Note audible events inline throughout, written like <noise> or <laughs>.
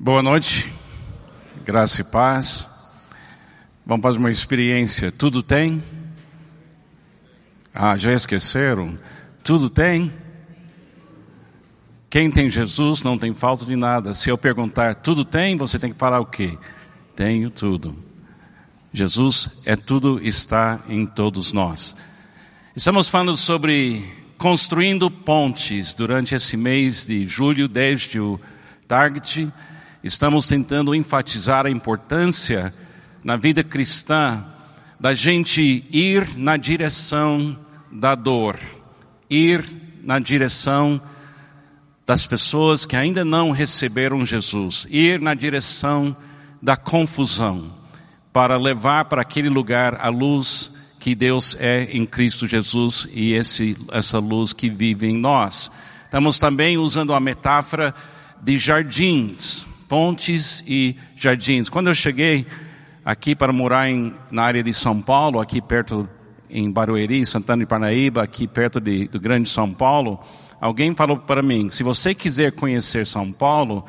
Boa noite, graça e paz. Vamos fazer uma experiência. Tudo tem? Ah, já esqueceram? Tudo tem? Quem tem Jesus não tem falta de nada. Se eu perguntar, tudo tem? Você tem que falar o quê? Tenho tudo. Jesus é tudo, está em todos nós. Estamos falando sobre construindo pontes durante esse mês de julho, desde o Target estamos tentando enfatizar a importância na vida cristã da gente ir na direção da dor, ir na direção das pessoas que ainda não receberam Jesus, ir na direção da confusão, para levar para aquele lugar a luz que Deus é em Cristo Jesus e esse, essa luz que vive em nós. Estamos também usando a metáfora de jardins pontes e jardins. Quando eu cheguei aqui para morar em, na área de São Paulo, aqui perto em Barueri, Santana de Parnaíba, aqui perto de, do Grande São Paulo, alguém falou para mim, se você quiser conhecer São Paulo,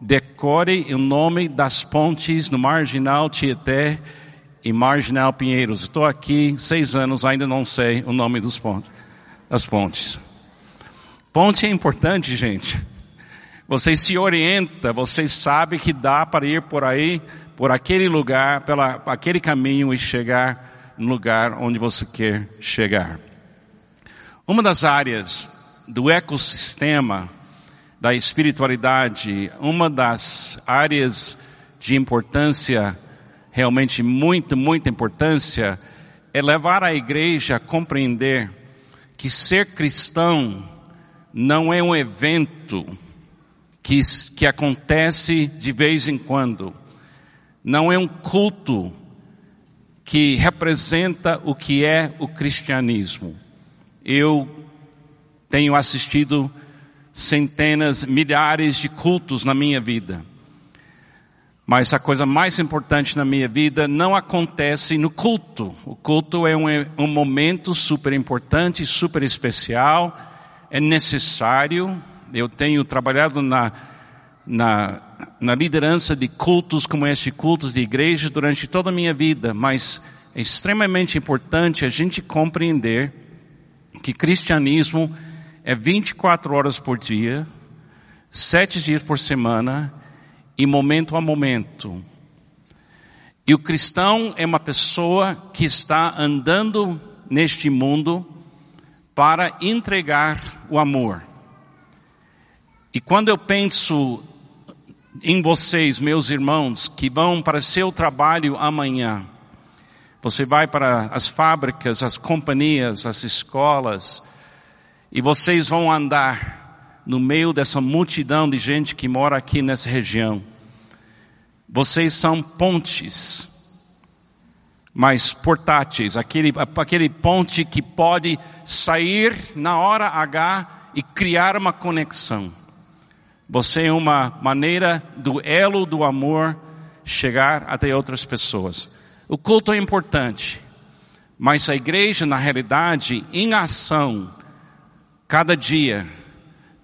decore o nome das pontes no Marginal Tietê e Marginal Pinheiros. Estou aqui seis anos, ainda não sei o nome dos pontes, das pontes. Ponte é importante, gente. Você se orienta, você sabe que dá para ir por aí, por aquele lugar, pela aquele caminho e chegar no lugar onde você quer chegar. Uma das áreas do ecossistema da espiritualidade, uma das áreas de importância, realmente muito, muita importância, é levar a igreja a compreender que ser cristão não é um evento, que, que acontece de vez em quando. Não é um culto que representa o que é o cristianismo. Eu tenho assistido centenas, milhares de cultos na minha vida. Mas a coisa mais importante na minha vida não acontece no culto. O culto é um, um momento super importante, super especial, é necessário, eu tenho trabalhado na, na, na liderança de cultos como este, cultos de igreja, durante toda a minha vida, mas é extremamente importante a gente compreender que cristianismo é 24 horas por dia, sete dias por semana e momento a momento. E o cristão é uma pessoa que está andando neste mundo para entregar o amor. E quando eu penso em vocês, meus irmãos, que vão para seu trabalho amanhã, você vai para as fábricas, as companhias, as escolas, e vocês vão andar no meio dessa multidão de gente que mora aqui nessa região. Vocês são pontes, mas portáteis, aquele, aquele ponte que pode sair na hora H e criar uma conexão. Você é uma maneira do elo do amor chegar até outras pessoas. O culto é importante, mas a igreja, na realidade, em ação, cada dia,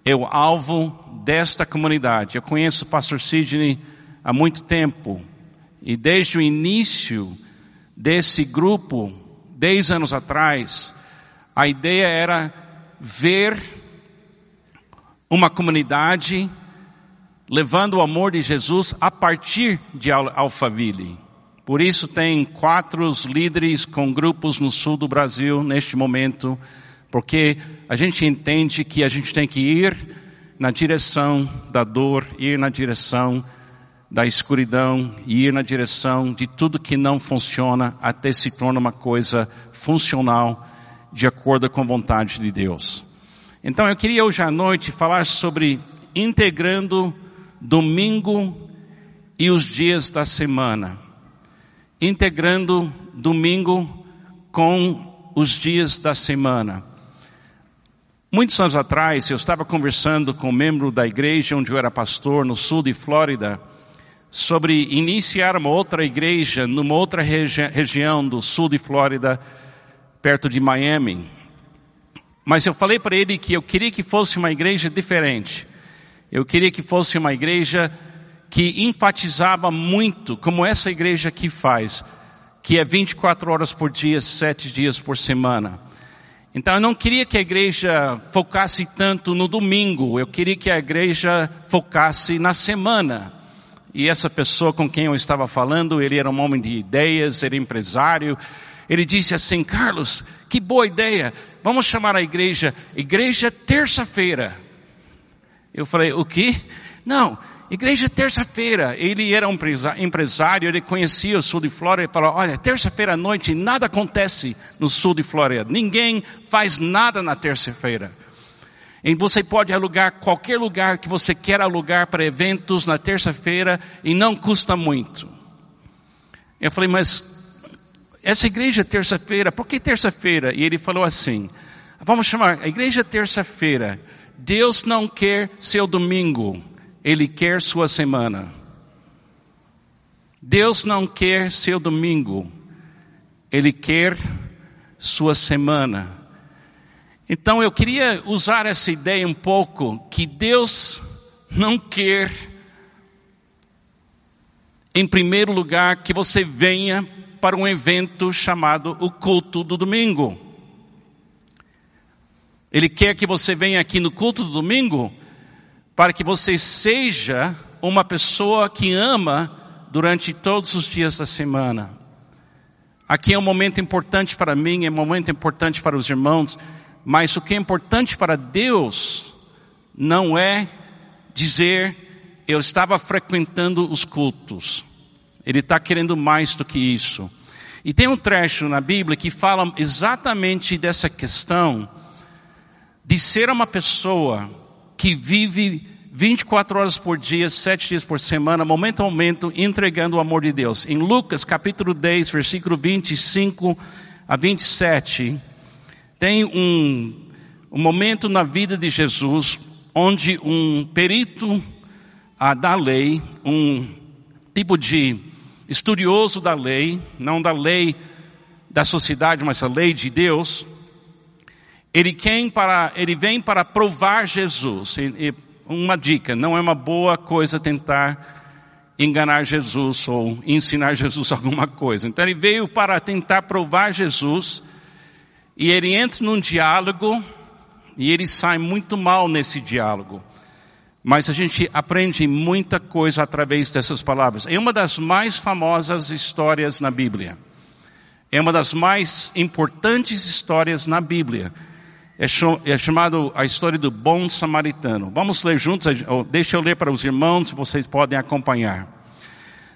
é o alvo desta comunidade. Eu conheço o pastor Sidney há muito tempo, e desde o início desse grupo, dez anos atrás, a ideia era ver uma comunidade levando o amor de Jesus a partir de Alphaville. Por isso tem quatro líderes com grupos no sul do Brasil neste momento, porque a gente entende que a gente tem que ir na direção da dor, ir na direção da escuridão, ir na direção de tudo que não funciona até se torna uma coisa funcional de acordo com a vontade de Deus. Então eu queria hoje à noite falar sobre integrando domingo e os dias da semana. Integrando domingo com os dias da semana. Muitos anos atrás, eu estava conversando com um membro da igreja onde eu era pastor, no sul de Flórida, sobre iniciar uma outra igreja numa outra regi região do sul de Flórida, perto de Miami. Mas eu falei para ele que eu queria que fosse uma igreja diferente. Eu queria que fosse uma igreja que enfatizava muito, como essa igreja aqui faz, que é 24 horas por dia, 7 dias por semana. Então eu não queria que a igreja focasse tanto no domingo, eu queria que a igreja focasse na semana. E essa pessoa com quem eu estava falando, ele era um homem de ideias, era empresário. Ele disse assim: Carlos, que boa ideia, vamos chamar a igreja, Igreja Terça-feira. Eu falei: o quê? Não, Igreja terça-feira, ele era um empresário, ele conhecia o sul de Flórida e falou, olha, terça-feira à noite nada acontece no sul de Flórida, ninguém faz nada na terça-feira. E você pode alugar qualquer lugar que você quer alugar para eventos na terça-feira e não custa muito. Eu falei, mas essa igreja terça-feira, por que terça-feira? E ele falou assim, vamos chamar a igreja terça-feira, Deus não quer seu domingo. Ele quer sua semana. Deus não quer seu domingo, Ele quer sua semana. Então eu queria usar essa ideia um pouco, que Deus não quer, em primeiro lugar, que você venha para um evento chamado o culto do domingo. Ele quer que você venha aqui no culto do domingo para que você seja uma pessoa que ama durante todos os dias da semana. Aqui é um momento importante para mim, é um momento importante para os irmãos, mas o que é importante para Deus não é dizer eu estava frequentando os cultos. Ele está querendo mais do que isso. E tem um trecho na Bíblia que fala exatamente dessa questão de ser uma pessoa que vive 24 horas por dia, 7 dias por semana, momento a momento, entregando o amor de Deus. Em Lucas capítulo 10, versículo 25 a 27, tem um, um momento na vida de Jesus onde um perito ah, da lei, um tipo de estudioso da lei, não da lei da sociedade, mas a lei de Deus, ele, vem para, ele vem para provar Jesus. E, uma dica, não é uma boa coisa tentar enganar Jesus ou ensinar Jesus <laughs> alguma coisa. Então ele veio para tentar provar Jesus e ele entra num diálogo e ele sai muito mal nesse diálogo. Mas a gente aprende muita coisa através dessas palavras. É uma das mais famosas histórias na Bíblia. É uma das mais importantes histórias na Bíblia é, é chamado a história do bom samaritano. Vamos ler juntos, deixa eu ler para os irmãos, vocês podem acompanhar.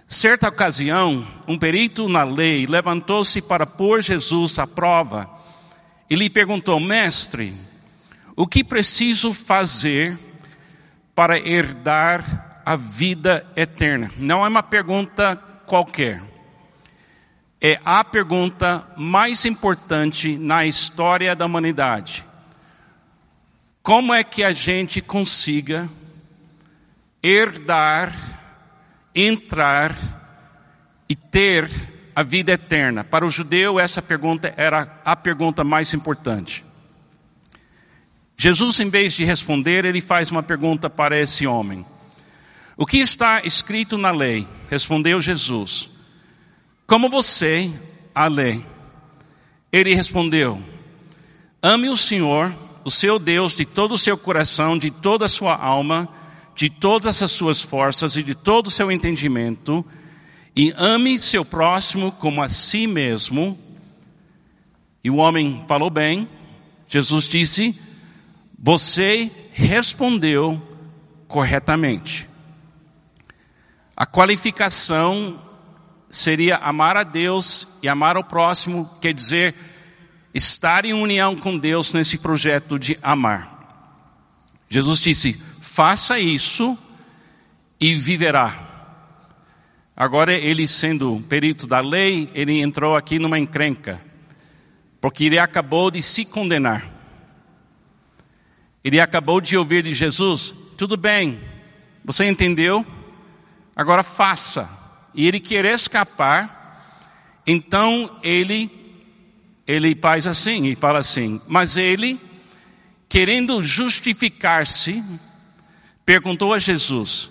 Certa ocasião, um perito na lei levantou-se para pôr Jesus à prova e lhe perguntou: Mestre, o que preciso fazer para herdar a vida eterna? Não é uma pergunta qualquer. É a pergunta mais importante na história da humanidade. Como é que a gente consiga herdar, entrar e ter a vida eterna? Para o judeu, essa pergunta era a pergunta mais importante. Jesus, em vez de responder, ele faz uma pergunta para esse homem. O que está escrito na lei? Respondeu Jesus. Como você a lei? Ele respondeu: Ame o Senhor o seu Deus de todo o seu coração, de toda a sua alma, de todas as suas forças e de todo o seu entendimento, e ame seu próximo como a si mesmo. E o homem falou bem, Jesus disse, você respondeu corretamente. A qualificação seria amar a Deus e amar o próximo, quer dizer, estar em união com Deus nesse projeto de amar. Jesus disse: faça isso e viverá. Agora, ele sendo perito da lei, ele entrou aqui numa encrenca, porque ele acabou de se condenar. Ele acabou de ouvir de Jesus: tudo bem, você entendeu? Agora faça. E ele querer escapar, então ele ele faz assim e fala assim, mas ele, querendo justificar-se, perguntou a Jesus: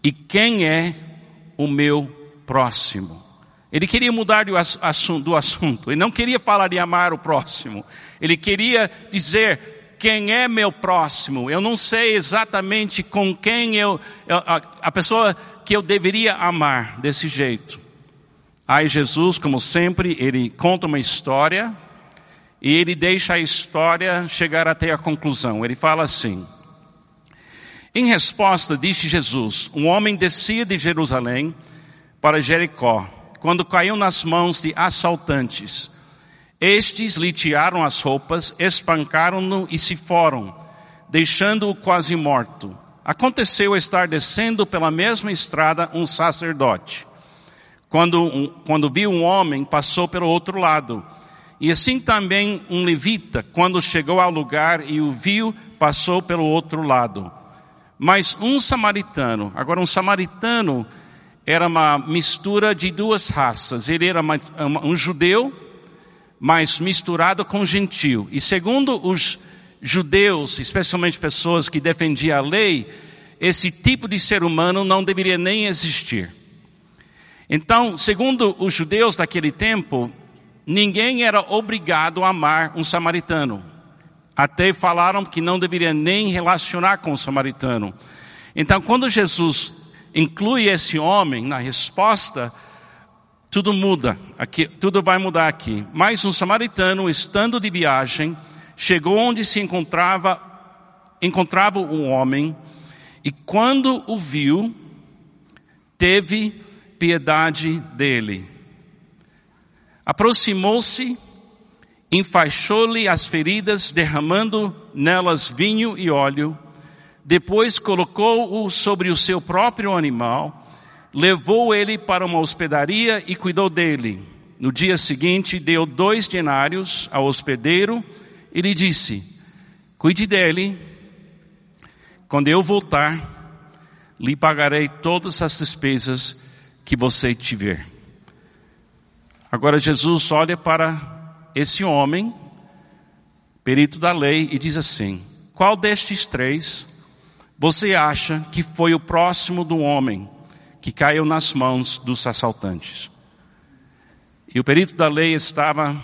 E quem é o meu próximo? Ele queria mudar do assunto, ele não queria falar de amar o próximo, ele queria dizer quem é meu próximo. Eu não sei exatamente com quem eu, a, a pessoa que eu deveria amar desse jeito. Aí Jesus, como sempre, ele conta uma história e ele deixa a história chegar até a conclusão. Ele fala assim: Em resposta, disse Jesus: Um homem descia de Jerusalém para Jericó quando caiu nas mãos de assaltantes. Estes lhe tiraram as roupas, espancaram-no e se foram, deixando-o quase morto. Aconteceu estar descendo pela mesma estrada um sacerdote. Quando, quando viu um homem, passou pelo outro lado. E assim também um levita, quando chegou ao lugar e o viu, passou pelo outro lado. Mas um samaritano, agora um samaritano era uma mistura de duas raças. Ele era um judeu, mas misturado com gentil. E segundo os judeus, especialmente pessoas que defendiam a lei, esse tipo de ser humano não deveria nem existir. Então, segundo os judeus daquele tempo, ninguém era obrigado a amar um samaritano. Até falaram que não deveria nem relacionar com o samaritano. Então, quando Jesus inclui esse homem na resposta, tudo muda, aqui, tudo vai mudar aqui. Mas um samaritano, estando de viagem, chegou onde se encontrava, encontrava um homem, e quando o viu, teve piedade dele. Aproximou-se, enfaixou-lhe as feridas, derramando nelas vinho e óleo, depois colocou-o sobre o seu próprio animal, levou ele para uma hospedaria e cuidou dele. No dia seguinte, deu dois denários ao hospedeiro e lhe disse: Cuide dele, quando eu voltar, lhe pagarei todas as despesas que você tiver. Agora Jesus olha para esse homem, perito da lei, e diz assim: Qual destes três você acha que foi o próximo do homem que caiu nas mãos dos assaltantes? E o perito da lei estava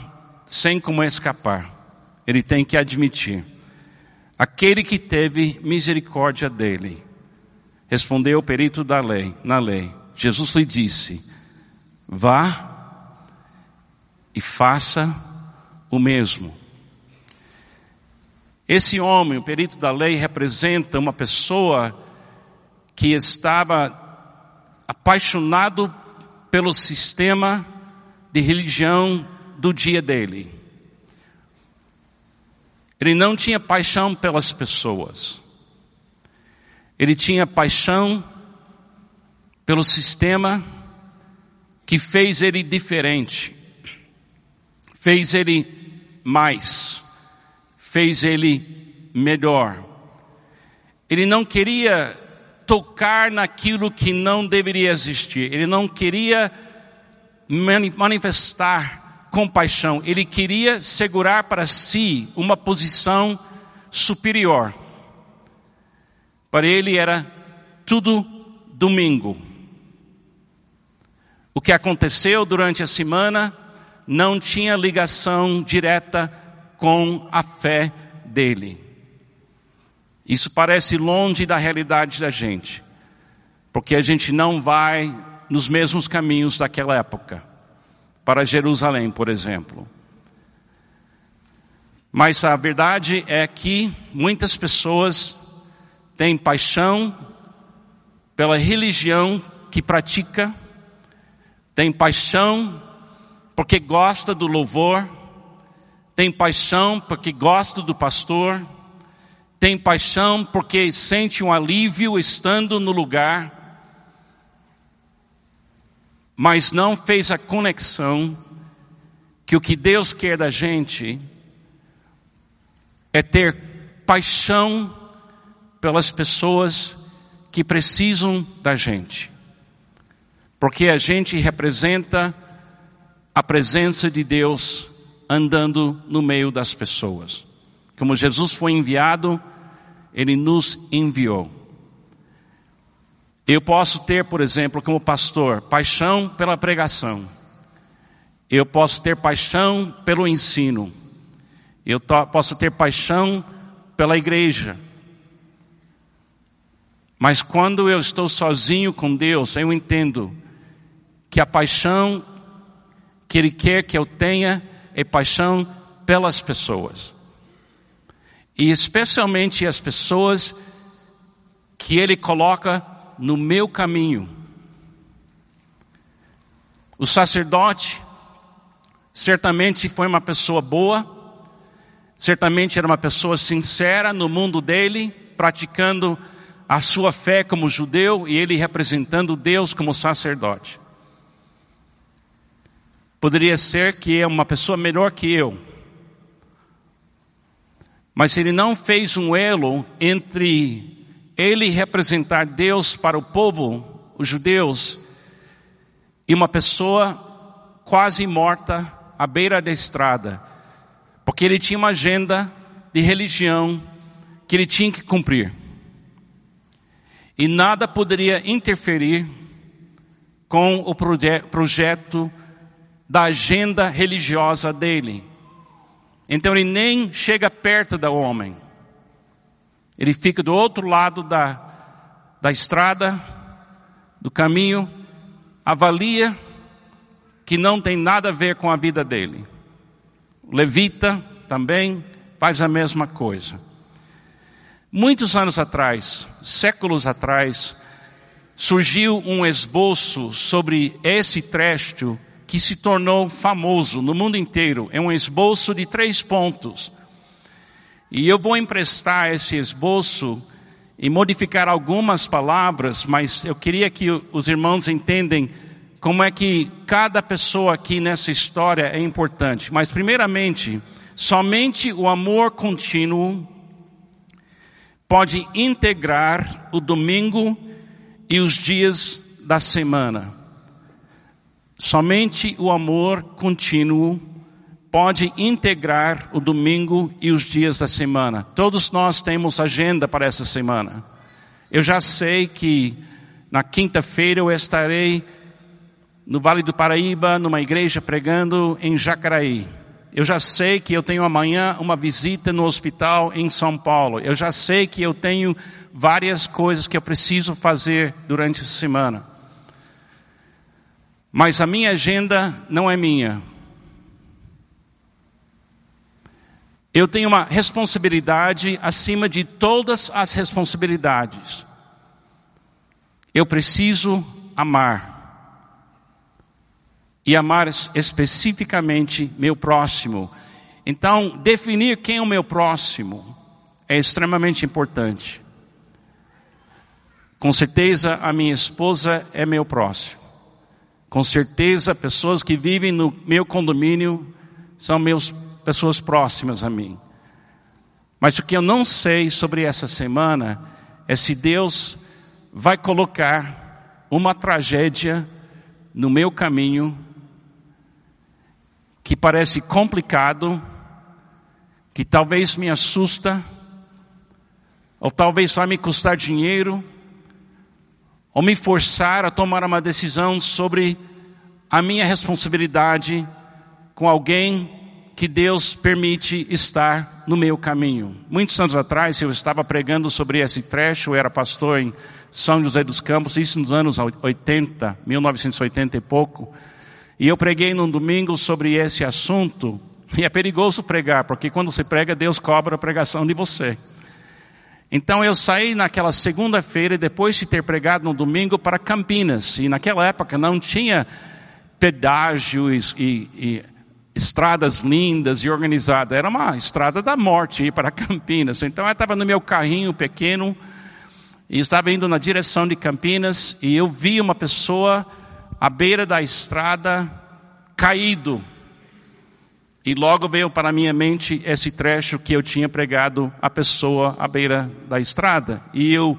sem como escapar. Ele tem que admitir. Aquele que teve misericórdia dele. Respondeu o perito da lei, na lei. Jesus lhe disse: Vá e faça o mesmo. Esse homem, o perito da lei, representa uma pessoa que estava apaixonado pelo sistema de religião do dia dele. Ele não tinha paixão pelas pessoas. Ele tinha paixão pelo sistema que fez ele diferente, fez ele mais fez ele melhor. Ele não queria tocar naquilo que não deveria existir. Ele não queria manifestar compaixão. Ele queria segurar para si uma posição superior. Para ele era tudo domingo. O que aconteceu durante a semana não tinha ligação direta com a fé dele. Isso parece longe da realidade da gente, porque a gente não vai nos mesmos caminhos daquela época, para Jerusalém, por exemplo. Mas a verdade é que muitas pessoas têm paixão pela religião que pratica, têm paixão porque gosta do louvor, tem paixão porque gosta do pastor, tem paixão porque sente um alívio estando no lugar, mas não fez a conexão que o que Deus quer da gente é ter paixão pelas pessoas que precisam da gente. Porque a gente representa a presença de Deus andando no meio das pessoas. Como Jesus foi enviado, ele nos enviou. Eu posso ter, por exemplo, como pastor, paixão pela pregação. Eu posso ter paixão pelo ensino. Eu posso ter paixão pela igreja. Mas quando eu estou sozinho com Deus, eu entendo que a paixão que Ele quer que eu tenha é paixão pelas pessoas. E especialmente as pessoas que Ele coloca no meu caminho. O sacerdote certamente foi uma pessoa boa, certamente era uma pessoa sincera no mundo dele, praticando a sua fé como judeu e ele representando Deus como sacerdote. Poderia ser que é uma pessoa melhor que eu. Mas ele não fez um elo entre ele representar Deus para o povo, os judeus, e uma pessoa quase morta à beira da estrada, porque ele tinha uma agenda de religião que ele tinha que cumprir. E nada poderia interferir com o proje projeto da agenda religiosa dele. Então ele nem chega perto do homem. Ele fica do outro lado da, da estrada, do caminho, avalia que não tem nada a ver com a vida dele. O levita também faz a mesma coisa. Muitos anos atrás, séculos atrás, surgiu um esboço sobre esse trecho que se tornou famoso no mundo inteiro. É um esboço de três pontos. E eu vou emprestar esse esboço e modificar algumas palavras, mas eu queria que os irmãos entendem como é que cada pessoa aqui nessa história é importante. Mas primeiramente, somente o amor contínuo pode integrar o domingo e os dias da semana. Somente o amor contínuo pode integrar o domingo e os dias da semana. Todos nós temos agenda para essa semana. Eu já sei que na quinta-feira eu estarei no Vale do Paraíba, numa igreja pregando em Jacaraí. Eu já sei que eu tenho amanhã uma visita no hospital em São Paulo. Eu já sei que eu tenho várias coisas que eu preciso fazer durante a semana. Mas a minha agenda não é minha. Eu tenho uma responsabilidade acima de todas as responsabilidades. Eu preciso amar. E amar especificamente meu próximo. Então, definir quem é o meu próximo é extremamente importante. Com certeza, a minha esposa é meu próximo. Com certeza, pessoas que vivem no meu condomínio são meus pessoas próximas a mim. Mas o que eu não sei sobre essa semana é se Deus vai colocar uma tragédia no meu caminho que parece complicado, que talvez me assusta, ou talvez vai me custar dinheiro, ou me forçar a tomar uma decisão sobre a minha responsabilidade com alguém que Deus permite estar no meu caminho. Muitos anos atrás eu estava pregando sobre esse trecho, eu era pastor em São José dos Campos, isso nos anos 80, 1980 e pouco, e eu preguei num domingo sobre esse assunto, e é perigoso pregar, porque quando você prega, Deus cobra a pregação de você. Então eu saí naquela segunda-feira, depois de ter pregado no domingo, para Campinas. E naquela época não tinha pedágios e, e estradas lindas e organizadas. Era uma estrada da morte ir para <laughs> Campinas. Então eu estava no meu carrinho pequeno e estava indo na direção de Campinas e eu vi uma pessoa à beira da estrada caído e logo veio para minha mente esse trecho que eu tinha pregado à pessoa à beira da estrada. E eu,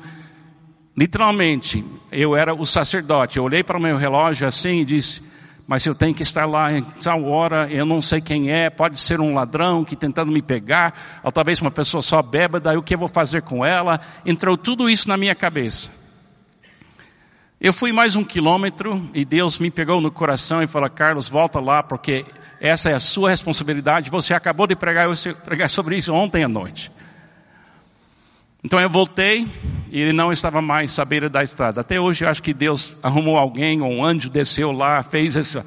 literalmente, eu era o sacerdote. Eu olhei para o meu relógio assim e disse: Mas eu tenho que estar lá em tal hora, eu não sei quem é, pode ser um ladrão que tentando me pegar, ou talvez uma pessoa só bêbada, o que eu vou fazer com ela? Entrou tudo isso na minha cabeça. Eu fui mais um quilômetro e Deus me pegou no coração e falou: Carlos, volta lá, porque essa é a sua responsabilidade. Você acabou de pregar, pregar sobre isso ontem à noite. Então eu voltei e ele não estava mais à beira da estrada. Até hoje eu acho que Deus arrumou alguém, ou um anjo desceu lá, fez esse,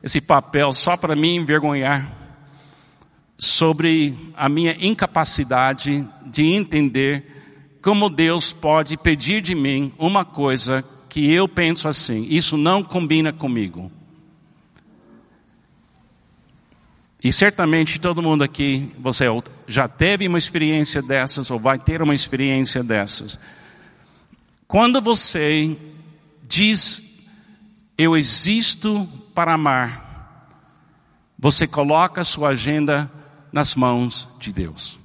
esse papel só para me envergonhar sobre a minha incapacidade de entender como Deus pode pedir de mim uma coisa que eu penso assim, isso não combina comigo. E certamente todo mundo aqui, você já teve uma experiência dessas ou vai ter uma experiência dessas. Quando você diz, eu existo para amar, você coloca a sua agenda nas mãos de Deus.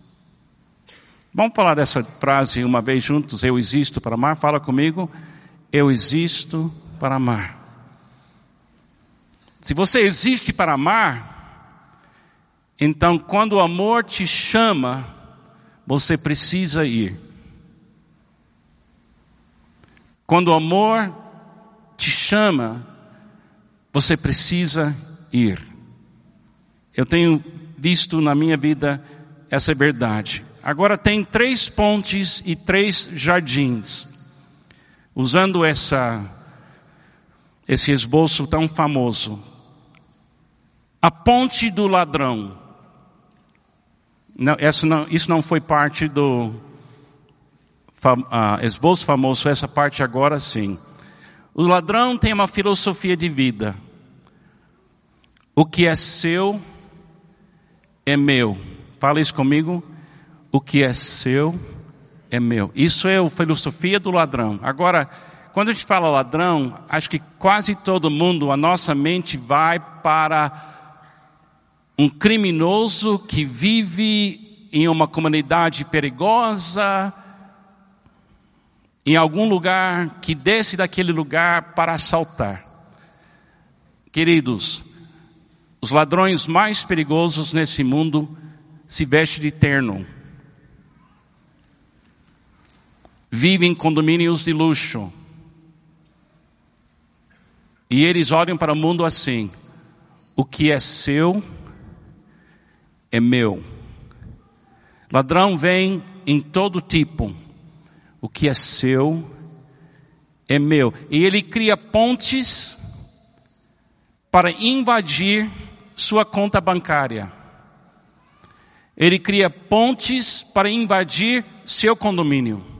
Vamos falar dessa frase uma vez juntos, eu existo para amar? Fala comigo, eu existo para amar. Se você existe para amar, então, quando o amor te chama, você precisa ir. Quando o amor te chama, você precisa ir. Eu tenho visto na minha vida essa verdade. Agora tem três pontes e três jardins. Usando essa esse esboço tão famoso. A ponte do ladrão. Não, não, isso não foi parte do uh, esboço famoso, essa parte agora sim. O ladrão tem uma filosofia de vida. O que é seu é meu. Fala isso comigo. O que é seu é meu. Isso é a filosofia do ladrão. Agora, quando a gente fala ladrão, acho que quase todo mundo, a nossa mente vai para um criminoso que vive em uma comunidade perigosa, em algum lugar, que desce daquele lugar para assaltar. Queridos, os ladrões mais perigosos nesse mundo se vestem de terno. Vivem em condomínios de luxo. E eles olham para o mundo assim: o que é seu é meu. Ladrão vem em todo tipo. O que é seu é meu. E ele cria pontes para invadir sua conta bancária. Ele cria pontes para invadir seu condomínio.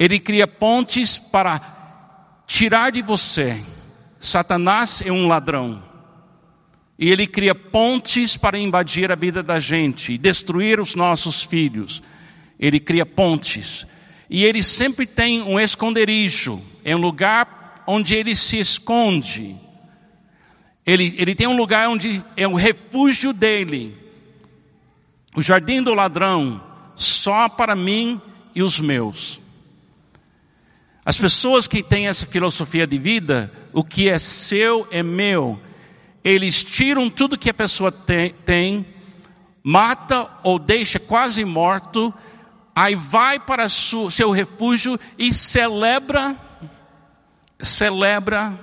Ele cria pontes para tirar de você. Satanás é um ladrão. E ele cria pontes para invadir a vida da gente destruir os nossos filhos. Ele cria pontes. E ele sempre tem um esconderijo, é um lugar onde ele se esconde. Ele, ele tem um lugar onde é o refúgio dele. O jardim do ladrão, só para mim e os meus. As pessoas que têm essa filosofia de vida, o que é seu é meu eles tiram tudo que a pessoa tem, tem mata ou deixa quase morto, aí vai para seu, seu refúgio e celebra, celebra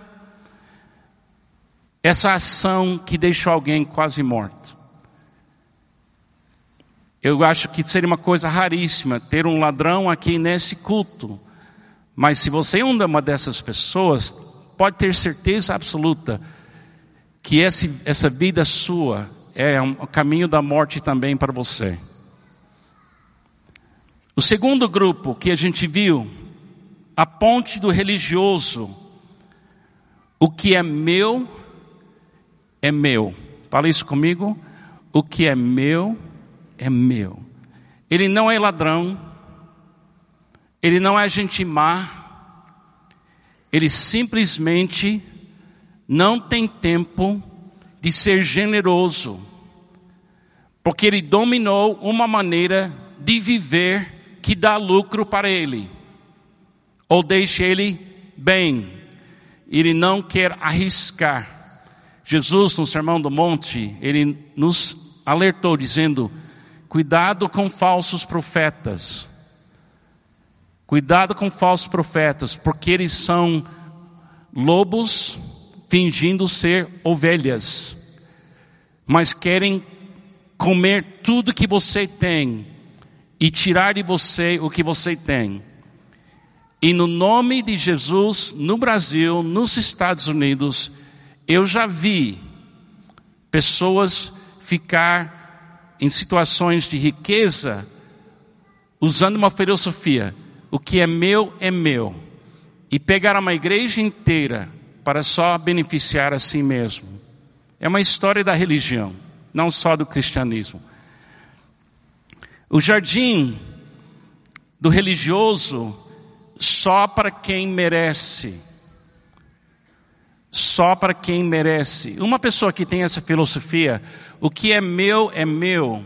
essa ação que deixou alguém quase morto. Eu acho que seria uma coisa raríssima ter um ladrão aqui nesse culto. Mas se você é uma dessas pessoas, pode ter certeza absoluta que esse, essa vida sua é um caminho da morte também para você. O segundo grupo que a gente viu, a ponte do religioso. O que é meu, é meu. Fala isso comigo. O que é meu, é meu. Ele não é ladrão. Ele não é gente má. Ele simplesmente não tem tempo de ser generoso, porque ele dominou uma maneira de viver que dá lucro para ele, ou deixa ele bem, ele não quer arriscar. Jesus, no Sermão do Monte, ele nos alertou dizendo: cuidado com falsos profetas. Cuidado com falsos profetas, porque eles são lobos fingindo ser ovelhas, mas querem comer tudo que você tem e tirar de você o que você tem. E no nome de Jesus, no Brasil, nos Estados Unidos, eu já vi pessoas ficar em situações de riqueza usando uma filosofia: o que é meu é meu, e pegar uma igreja inteira para só beneficiar a si mesmo. É uma história da religião, não só do cristianismo. O jardim do religioso só para quem merece. Só para quem merece. Uma pessoa que tem essa filosofia, o que é meu é meu,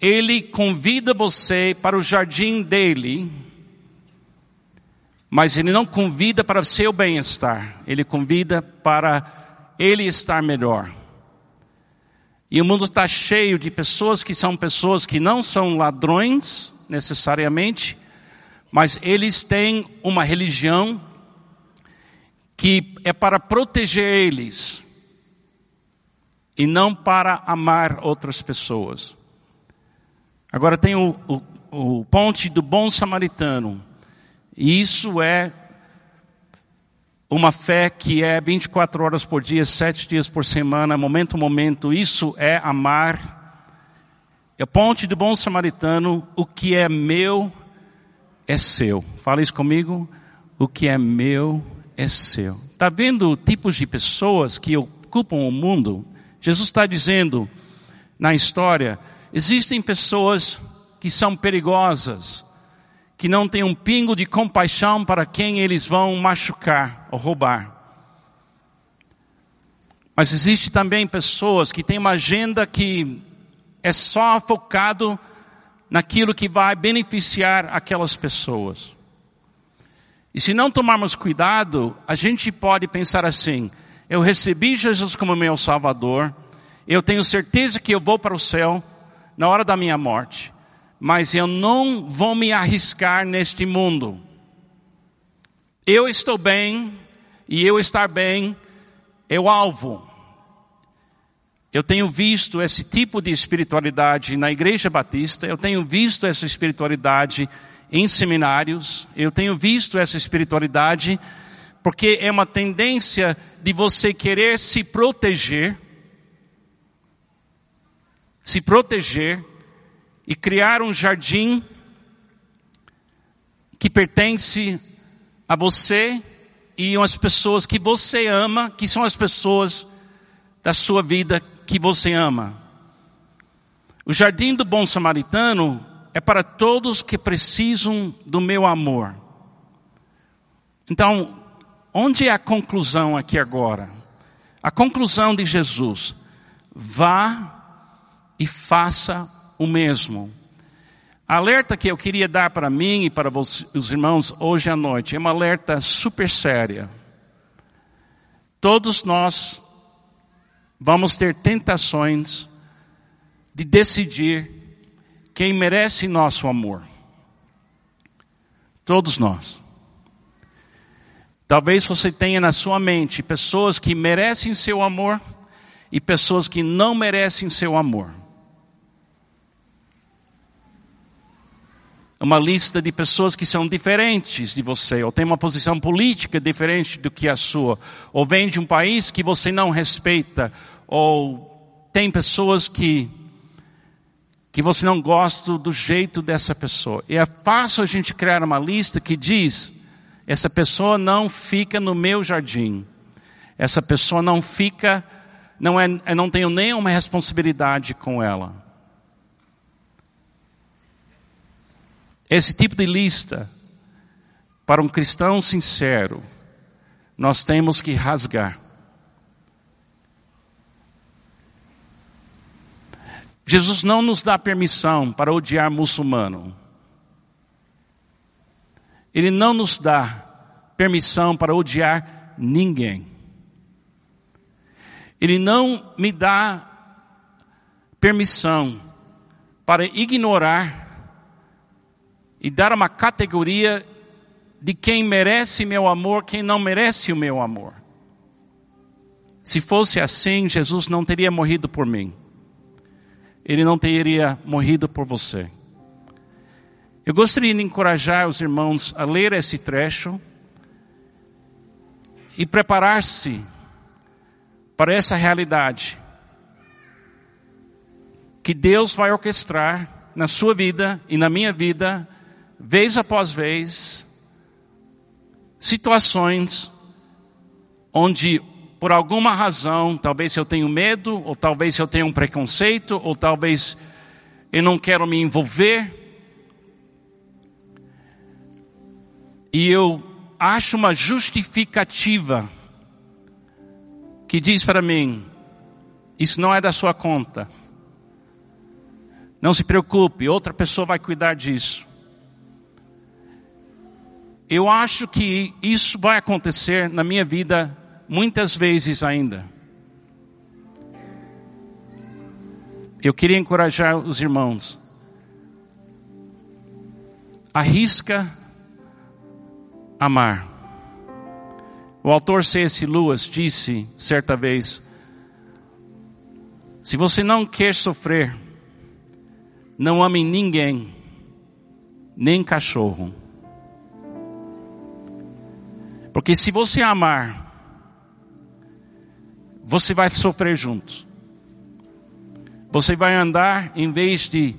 ele convida você para o jardim dele, mas ele não convida para seu bem-estar, ele convida para ele estar melhor. E o mundo está cheio de pessoas que são pessoas que não são ladrões, necessariamente, mas eles têm uma religião que é para proteger eles e não para amar outras pessoas. Agora tem o, o, o ponte do bom samaritano. E isso é uma fé que é 24 horas por dia, 7 dias por semana, momento a momento. Isso é amar. É o ponte do bom samaritano. O que é meu é seu. Fala isso comigo. O que é meu é seu. Está vendo tipos de pessoas que ocupam o mundo? Jesus está dizendo na história Existem pessoas que são perigosas, que não têm um pingo de compaixão para quem eles vão machucar ou roubar. Mas existe também pessoas que têm uma agenda que é só focado naquilo que vai beneficiar aquelas pessoas. E se não tomarmos cuidado, a gente pode pensar assim: eu recebi Jesus como meu Salvador, eu tenho certeza que eu vou para o céu, na hora da minha morte, mas eu não vou me arriscar neste mundo. Eu estou bem e eu estar bem é o alvo. Eu tenho visto esse tipo de espiritualidade na Igreja Batista, eu tenho visto essa espiritualidade em seminários, eu tenho visto essa espiritualidade porque é uma tendência de você querer se proteger se proteger e criar um jardim que pertence a você e as pessoas que você ama, que são as pessoas da sua vida que você ama. O jardim do bom samaritano é para todos que precisam do meu amor. Então, onde é a conclusão aqui agora? A conclusão de Jesus. Vá e faça o mesmo. Alerta que eu queria dar para mim e para os irmãos hoje à noite é uma alerta super séria. Todos nós vamos ter tentações de decidir quem merece nosso amor. Todos nós. Talvez você tenha na sua mente pessoas que merecem seu amor e pessoas que não merecem seu amor. Uma lista de pessoas que são diferentes de você, ou tem uma posição política diferente do que a sua, ou vem de um país que você não respeita, ou tem pessoas que que você não gosta do jeito dessa pessoa. E é fácil a gente criar uma lista que diz: essa pessoa não fica no meu jardim. Essa pessoa não fica, não é, eu não tenho nenhuma responsabilidade com ela. Esse tipo de lista, para um cristão sincero, nós temos que rasgar. Jesus não nos dá permissão para odiar muçulmano. Ele não nos dá permissão para odiar ninguém. Ele não me dá permissão para ignorar e dar uma categoria de quem merece meu amor, quem não merece o meu amor. Se fosse assim, Jesus não teria morrido por mim. Ele não teria morrido por você. Eu gostaria de encorajar os irmãos a ler esse trecho e preparar-se para essa realidade que Deus vai orquestrar na sua vida e na minha vida, vez após vez, situações onde por alguma razão, talvez eu tenha medo, ou talvez eu tenha um preconceito, ou talvez eu não quero me envolver, e eu acho uma justificativa que diz para mim: isso não é da sua conta. Não se preocupe, outra pessoa vai cuidar disso. Eu acho que isso vai acontecer na minha vida muitas vezes ainda. Eu queria encorajar os irmãos. Arrisca amar. O autor C.S. Lewis disse certa vez: se você não quer sofrer, não ame ninguém, nem cachorro. Porque se você amar, você vai sofrer juntos. Você vai andar em vez de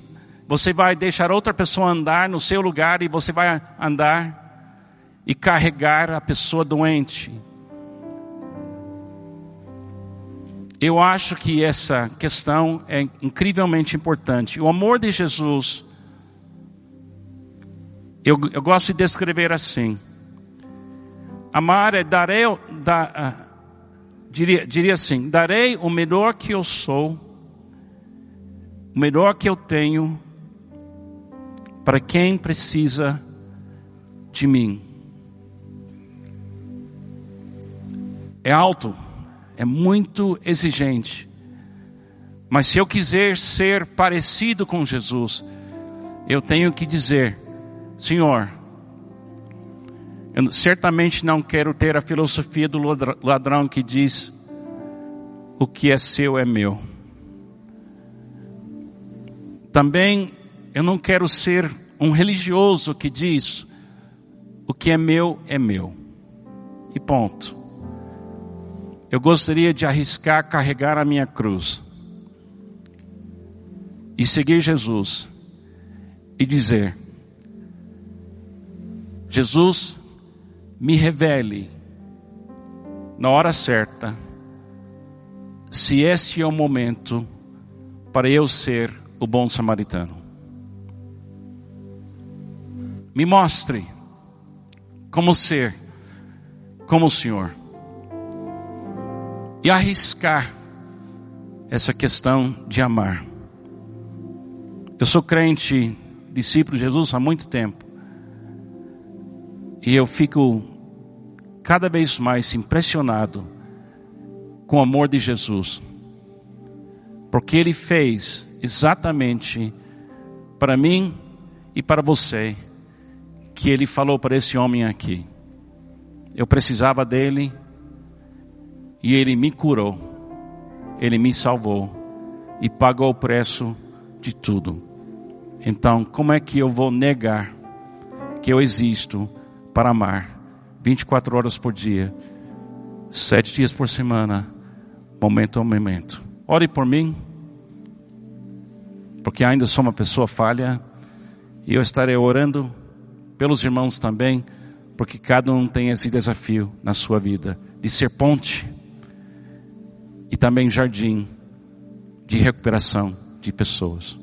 você vai deixar outra pessoa andar no seu lugar e você vai andar e carregar a pessoa doente. Eu acho que essa questão é incrivelmente importante. O amor de Jesus, eu, eu gosto de descrever assim: amar é darei, da, uh, diria, diria assim, darei o melhor que eu sou, o melhor que eu tenho, para quem precisa de mim. é alto, é muito exigente. Mas se eu quiser ser parecido com Jesus, eu tenho que dizer: Senhor, eu certamente não quero ter a filosofia do ladrão que diz: o que é seu é meu. Também eu não quero ser um religioso que diz: o que é meu é meu. E ponto eu gostaria de arriscar carregar a minha cruz e seguir Jesus e dizer: Jesus, me revele na hora certa se este é o momento para eu ser o bom samaritano. Me mostre como ser como o Senhor e arriscar essa questão de amar. Eu sou crente, discípulo de Jesus há muito tempo. E eu fico cada vez mais impressionado com o amor de Jesus. Porque ele fez exatamente para mim e para você que ele falou para esse homem aqui. Eu precisava dele e Ele me curou, Ele me salvou e pagou o preço de tudo. Então, como é que eu vou negar que eu existo para amar 24 horas por dia, sete dias por semana, momento a momento? Ore por mim, porque ainda sou uma pessoa falha e eu estarei orando pelos irmãos também, porque cada um tem esse desafio na sua vida de ser ponte e também jardim de recuperação de pessoas.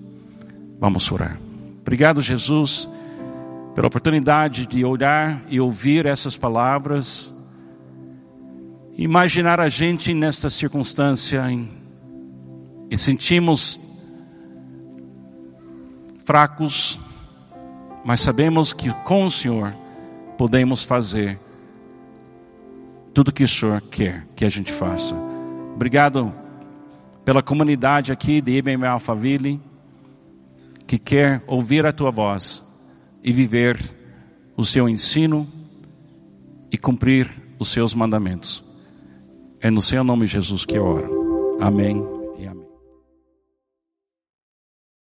Vamos orar. Obrigado, Jesus, pela oportunidade de olhar e ouvir essas palavras. Imaginar a gente nesta circunstância e sentimos fracos, mas sabemos que com o Senhor podemos fazer tudo que o Senhor quer que a gente faça. Obrigado pela comunidade aqui de IBM Alphaville que quer ouvir a tua voz e viver o seu ensino e cumprir os seus mandamentos. É no seu nome, Jesus, que eu oro. Amém